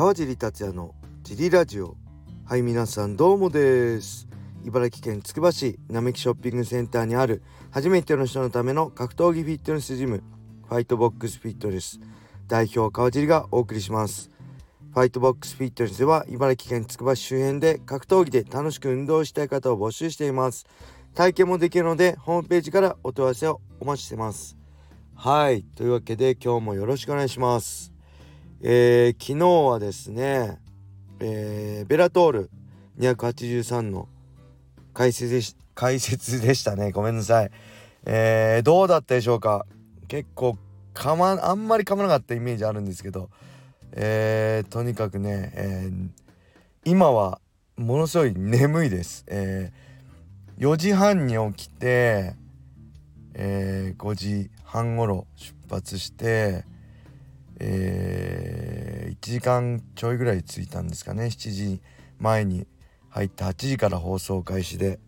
川尻達也のジリラジオ。はい皆さんどうもです。茨城県つくば市並木ショッピングセンターにある初めての人のための格闘技フィットネスジムファイトボックスフィットネス。代表川尻がお送りします。ファイトボックスフィットネスでは茨城県つくば市周辺で格闘技で楽しく運動したい方を募集しています。体験もできるのでホームページからお問い合わせをお待ちしてます。はいというわけで今日もよろしくお願いします。えー、昨日はですね、えー、ベラトール283の解説でし解説でしたね。ごめんなさい、えー、どうだったでしょうか？結構かまあんまり噛まなかったイメージあるんですけど、えー、とにかくね、えー、今はものすごい眠いです、えー、4時半に起きて、えー、5時半ごろ出発してえー、1時間ちょいぐらい着いたんですかね。7時前に入って8時から放送開始で、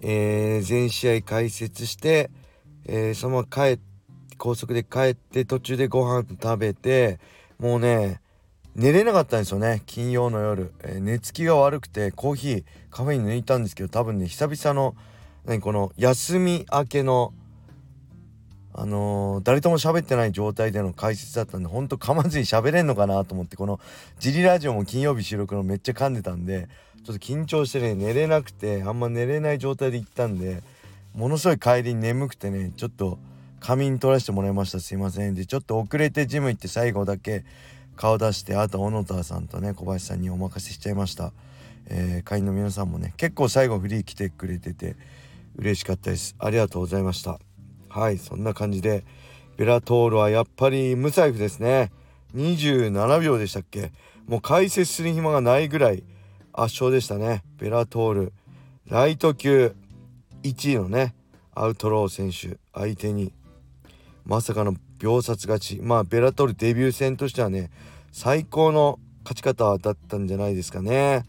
えー、全試合解説して、えー、そのまま帰高速で帰って途中でご飯食べてもうね寝れなかったんですよね。金曜の夜、えー、寝つきが悪くてコーヒーカフェに抜いたんですけど多分ね久々の何この休み明けのあのー、誰とも喋ってない状態での解説だったんでほんと噛まずに喋れんのかなと思ってこのジリラジオも金曜日収録のめっちゃ噛んでたんでちょっと緊張してね寝れなくてあんま寝れない状態で行ったんでものすごい帰りに眠くてねちょっと仮眠取らせてもらいました。すいません。でちょっと遅れてジム行って最後だけ顔出してあと小野田さんとね小林さんにお任せしちゃいました、えー、会員の皆さんもね結構最後フリー来てくれてて嬉しかったです。ありがとうございました。はいそんな感じでベラトールはやっぱり無財布ですね。27秒でしたっけ。もう解説する暇がないぐらい圧勝でしたね。ベラトール。ライト級1位のねアウトロー選手相手に。まさかの秒殺勝ち。まあベラトールデビュー戦としてはね最高の勝ち方だったんじゃないですかね。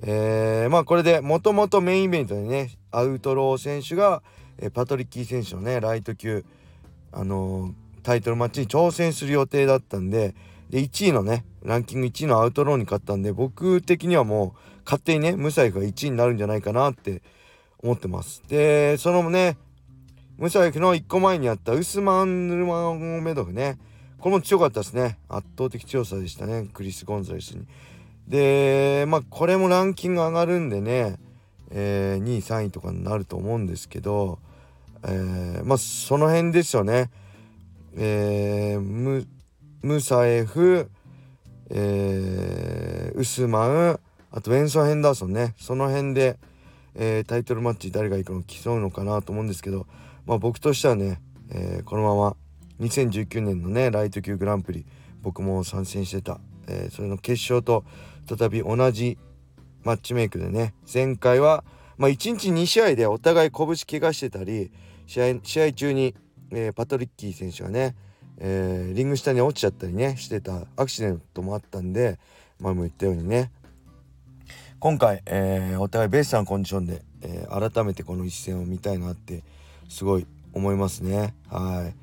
えー、まあこれでもともとメインイベントでねアウトロー選手がえパトリッキー選手のねライト級あのー、タイトルマッチに挑戦する予定だったんでで1位のねランキング1位のアウトローに勝ったんで僕的にはもう勝手にねムサイフが1位になるんじゃないかなって思ってます。でそのねムサイフの1個前にあったウスマン・ヌルマゴメドフねこれも強かったですね。圧倒的強さでしたねクリス・ゴンザレスに。でまあこれもランキング上がるんでねえー、2位3位とかになると思うんですけど、えー、まあその辺ですよね。えー、ムムサエフ、えー、ウスマンあとウェンソン・ヘンダーソンねその辺で、えー、タイトルマッチ誰が行くの競うのかなと思うんですけど、まあ、僕としてはね、えー、このまま2019年のねライト級グランプリ僕も参戦してた、えー、それの決勝と再び同じマッチメイクでね。前回は、まあ、1日2試合でお互い拳怪我してたり試合試合中に、えー、パトリッキー選手がね、えー、リング下に落ちちゃったりねしてたアクシデントもあったんで前も言ったようにね。今回、えー、お互いベストなコンディションで、えー、改めてこの一戦を見たいなってすごい思いますね。はい。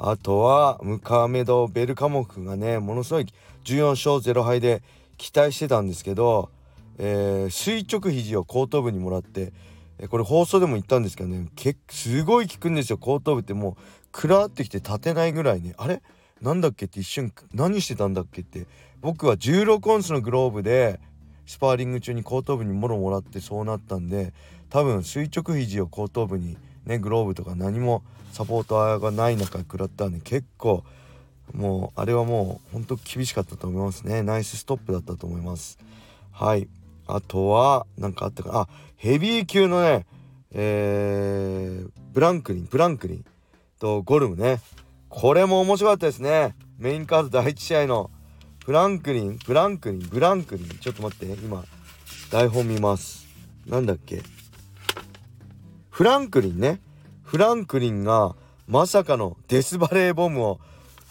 あとはムカメド・ベルカモフがねものすごい14勝0敗で期待してたんですけどえー、垂直肘を後頭部にもらって、え、これ放送でも言ったんですけどねすごい効くんですよ後頭部ってもうくらってきて立てないぐらいね。あれ？なんだっけって一瞬何してたんだっけって。僕は16オンスのグローブでスパーリング中に後頭部にもろもらってそうなったんで多分垂直肘を後頭部にねグローブとか何もサポーターがない中食らったんで結構もうあれはもうほんと厳しかったと思いますね。ナイスストップだったと思います。はい。あとは、何かあったかな。あ、ヘビー級のね、えー、ブランクリン、ブランクリンとゴルムね。これも面白かったですね。メインカード第1試合のフランクリン、ブランクリン、ブランクリン。ちょっと待って、今、台本見ます。なんだっけ。フランクリンね。フランクリンがまさかのデスバレーボムを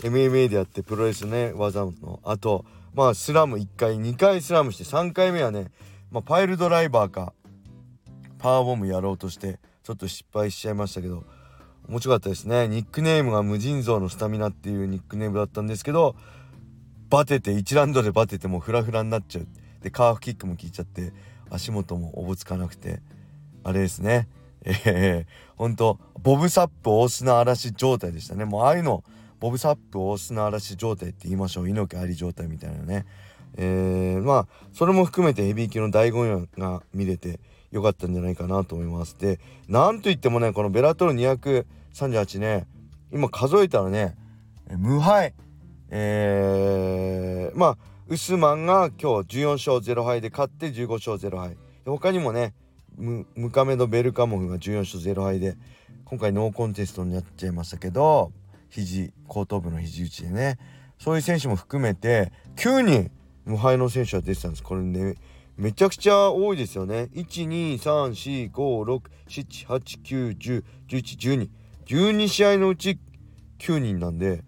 MMA でやってプロレスね技のあとまあスラム1回2回スラムして3回目はね、まあ、パイルドライバーかパワーボムやろうとしてちょっと失敗しちゃいましたけど面白かったですね。ニックネームが無尽蔵のスタミナっていうニックネームだったんですけどバテて1ラウンドでバテてもうフラフラになっちゃう。でカーフキックも効いちゃって足元もおぼつかなくてあれですね。ええー、ほんとボブサップ大砂嵐状態でしたね。もうああいうのボブサップ大砂嵐状態って言いましょう。猪木あり状態みたいなね。えー、まあそれも含めてヘビー級の醍醐味が見れてよかったんじゃないかなと思いますでなんといってもねこのベラトル238ね今数えたらね無敗。えー、まあウスマンが今日14勝0敗で勝って15勝0敗。他にもねムカメド・ベルカモフが14勝0敗で今回ノーコンテストになっちゃいましたけど。肘後頭部の肘打ちでね。そういう選手も含めて9人無敗の選手は出てたんです。これねめちゃくちゃ多いですよね。12345678910111212試合のうち9人なんで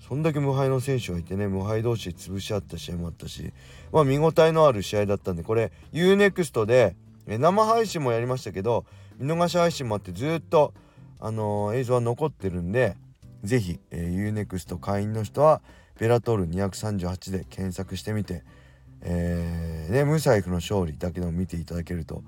そんだけ無敗の選手がいてね無敗同士で潰し合った試合もあったしまあ見応えのある試合だったんでこれ UNEXT で生配信もやりましたけど見逃し配信もあってずっとあのー、映像は残ってるんで是非、えー、UNEXT 会員の人はベラトール238で検索してみて、えー、ね、ムサイフの勝利だけでも見ていただけると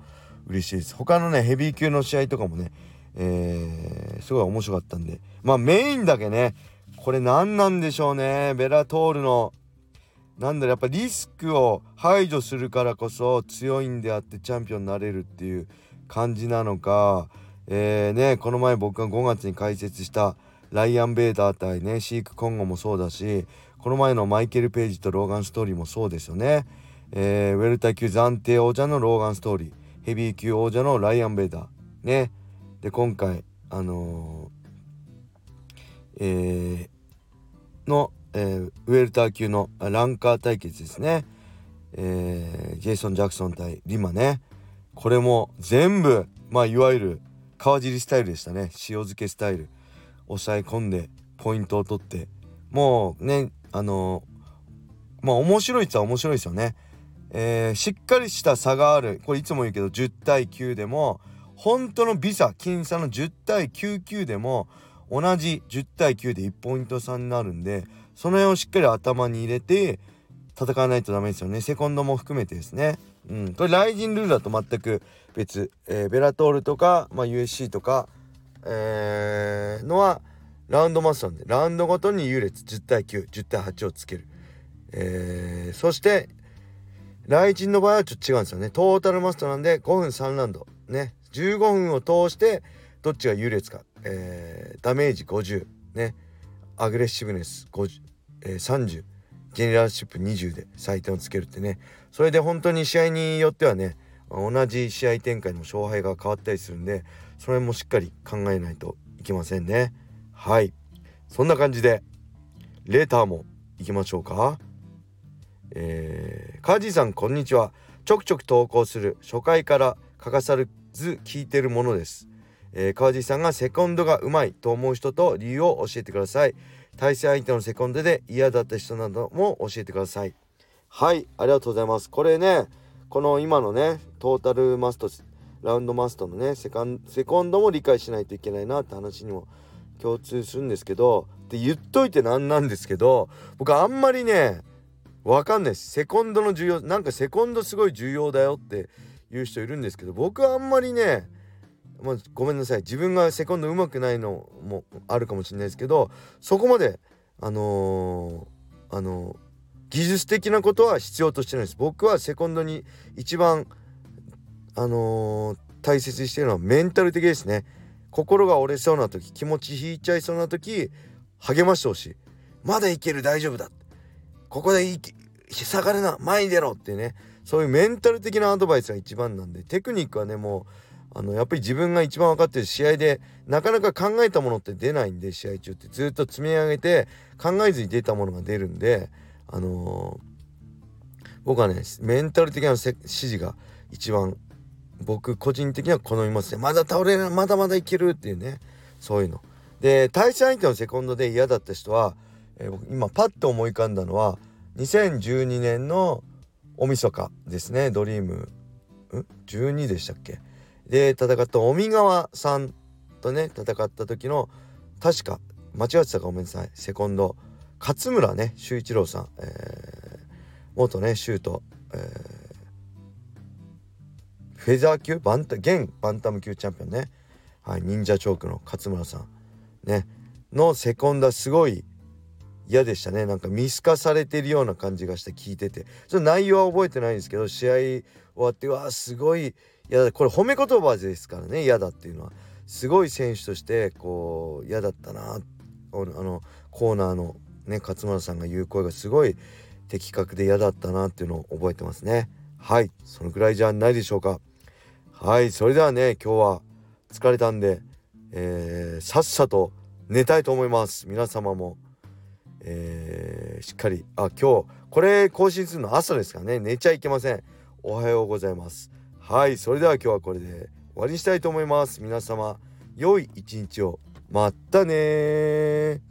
嬉しいです。他のね、ヘビー級の試合とかもね、えー、すごい面白かったんで、まあメインだけね、これ何なんでしょうね、ベラトールの、なんだろうやっぱリスクを排除するからこそ強いんであってチャンピオンになれるっていう感じなのか、えー、ね、この前僕が5月に解説したライアン・ベーダー対ねシーク・コンゴもそうだしこの前のマイケル・ページとローガン・ストーリーもそうですよね、えー、ウェルター級暫定王者のローガン・ストーリーヘビー級王者のライアン・ベーダーね。で今回あのー、えー、の、えー、ウェルター級のランカー対決ですね、えー、ジェイソン・ジャクソン対リマね。これも全部まあいわゆる川尻スタイルでしたね。塩漬けスタイル。抑え込んでポイントを取ってもうねあのまあ面白いっちゃ面白いですよね。えー、しっかりした差があるこれいつも言うけど10対9でも本当のビザ僅差の10対99でも同じ10対9で1ポイント差になるんでその辺をしっかり頭に入れて戦わないとダメですよねセコンドも含めてですね。うん、これライジンルールだと全く別、えー、ベラトールとか、まあ、USC とかー、のはラウンドマストなんでラウンドごとに優劣10対910対8をつける、えー、そして雷神の場合はちょっと違うんですよね。トータルマストなんで5分3ラウンド。ね。15分を通してどっちが優劣か、えー、ダメージ50ね。アグレッシブネス50、えー、30ジェネラルシップ20で採点をつけるってね。それで本当に試合によってはね同じ試合展開の勝敗が変わったりするんでそれもしっかり考えないといけませんね。はい。そんな感じでレーターもいきましょうか。えー、カージーさんこんにちは。ちょくちょく投稿する初回から欠かさず聞いてるものです、えー、川地さんがセコンドがうまいと思う人と理由を教えてください。対戦相手のセコンドで嫌だった人なども教えてください。はい。ありがとうございます。これねこの今のねトータルマストラウンドマストのねセカンセコンドも理解しないといけないなって話にも共通するんですけどで言っといてなんなんですけど僕あんまりねわかんないです。セコンドの重要なんかセコンドすごい重要だよって言う人いるんですけど僕はあんまりねまあ、ごめんなさい。自分がセコンド上手くないのもあるかもしれないですけどそこまであのー、あのー技術的なことは必要としてないです。僕はセコンドに一番あのー、大切にしてるのはメンタル的ですね。心が折れそうな時気持ち引いちゃいそうな時励ましてほしい。まだいける大丈夫だ。ここでい下がるな。前に出ろってね。そういうメンタル的なアドバイスが一番なんでテクニックはねもうあのやっぱり自分が一番分かってる。試合でなかなか考えたものって出ないんで試合中って。ずっと積み上げて考えずに出たものが出るんであのー、僕はねメンタル的な指示が一番僕個人的には好みますね。まだ倒れないまだまだいけるっていうね。そういうの。で対戦相手のセコンドで嫌だった人は、えー、今パッと思い浮かんだのは2012年の大晦日ですね。ドリーム。ん？12でしたっけ？で戦った尾身川さんとね戦った時の確か間違ってたかごめんなさい。セコンド。勝村ね修一郎さん、えー、元ねシュート、えー、フェザー級？バンタ現バンタム級チャンピオンね、はい、忍者チョークの勝村さん。ね。のセコンダすごい嫌でしたね。なんか見透かされてるような感じがして聞いてて。その内容は覚えてないんですけど試合終わってわあすごい嫌だ。これ褒め言葉ですからね。嫌だっていうのは。すごい選手としてこう嫌だったな。あのコーナーのね勝村さんが言う声がすごい的確で嫌だったなっていうのを覚えてますね。はい。そのくらいじゃないでしょうか。はいそれではね今日は疲れたんで、えー、さっさと寝たいと思います。皆様も。えー、しっかり。あ今日これ更新するの朝ですからね。寝ちゃいけません。おはようございます。はいそれでは今日はこれで終わりにしたいと思います。皆様良い一日を。またね